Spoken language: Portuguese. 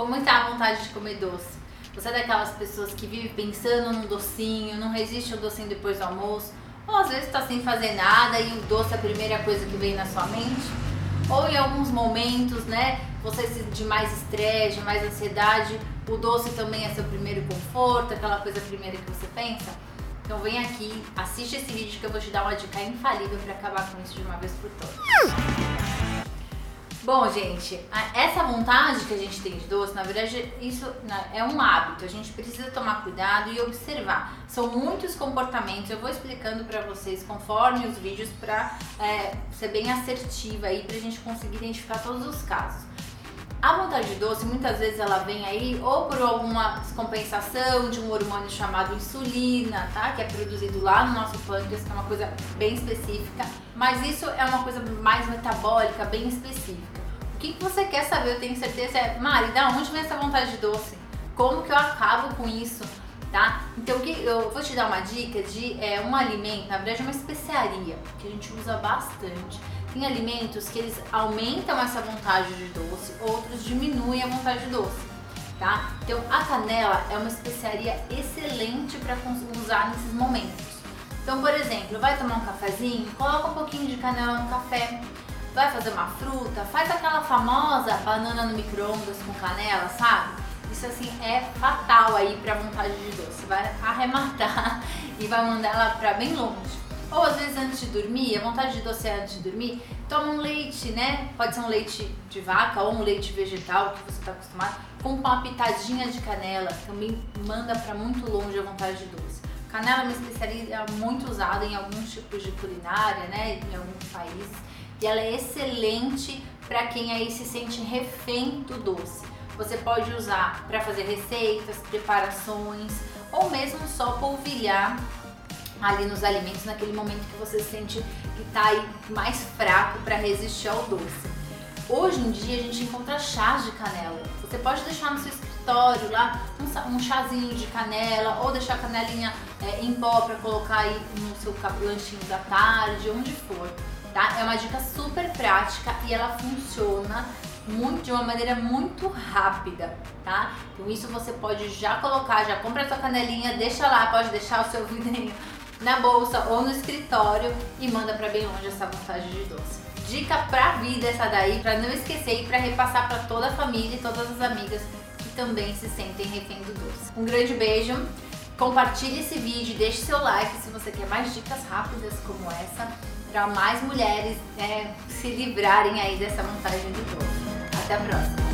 Como está a vontade de comer doce? Você é daquelas pessoas que vive pensando num docinho, não resiste ao docinho depois do almoço? Ou às vezes está sem fazer nada e o doce é a primeira coisa que vem na sua mente? Ou em alguns momentos, né, você de mais estresse, de mais ansiedade, o doce também é seu primeiro conforto, aquela coisa primeira que você pensa? Então vem aqui, assiste esse vídeo que eu vou te dar uma dica infalível para acabar com isso de uma vez por todas. Bom, gente, essa vontade que a gente tem de doce, na verdade, isso né, é um hábito. A gente precisa tomar cuidado e observar. São muitos comportamentos. Eu vou explicando para vocês conforme os vídeos para é, ser bem assertiva aí para a gente conseguir identificar todos os casos. A vontade de doce, muitas vezes ela vem aí ou por alguma descompensação de um hormônio chamado insulina, tá? Que é produzido lá no nosso pâncreas, que é uma coisa bem específica. Mas isso é uma coisa mais metabólica, bem específica. Que, que você quer saber, eu tenho certeza, é, Mari, da onde vem essa vontade de doce? Como que eu acabo com isso? Tá? Então que eu vou te dar uma dica de é, um alimento, na verdade é uma especiaria que a gente usa bastante tem alimentos que eles aumentam essa vontade de doce, outros diminuem a vontade de doce, tá? Então a canela é uma especiaria excelente para usar nesses momentos. Então, por exemplo, vai tomar um cafezinho, coloca um pouquinho de canela no café. Vai fazer uma fruta, faz aquela famosa banana no micro-ondas com canela, sabe? Isso assim é fatal aí para vontade de doce. Vai arrematar e vai mandar ela para bem longe. Ou às vezes antes de dormir, a vontade de doce é antes de dormir, toma um leite, né? Pode ser um leite de vaca ou um leite vegetal que você está acostumado, com uma pitadinha de canela, também manda para muito longe a vontade de doce. Canela é uma especiaria muito usada em alguns tipos de culinária, né? Em alguns países. E ela é excelente para quem aí se sente refém do doce. Você pode usar para fazer receitas, preparações ou mesmo só polvilhar ali nos alimentos naquele momento que você sente que está aí mais fraco para resistir ao doce. Hoje em dia a gente encontra chás de canela. Você pode deixar no seu escritório lá um, um chazinho de canela ou deixar a canelinha é, em pó para colocar aí no seu lanchinho da tarde, onde for. Tá? É uma dica super prática e ela funciona muito, de uma maneira muito rápida, tá? Então isso você pode já colocar, já compra a sua canelinha, deixa lá, pode deixar o seu vidrinho na bolsa ou no escritório e manda para bem longe essa vontade de doce. Dica pra vida essa daí, para não esquecer e para repassar para toda a família e todas as amigas que também se sentem refém do doce. Um grande beijo. Compartilhe esse vídeo, deixe seu like se você quer mais dicas rápidas como essa, para mais mulheres né, se livrarem aí dessa vontade do doce. Até a próxima!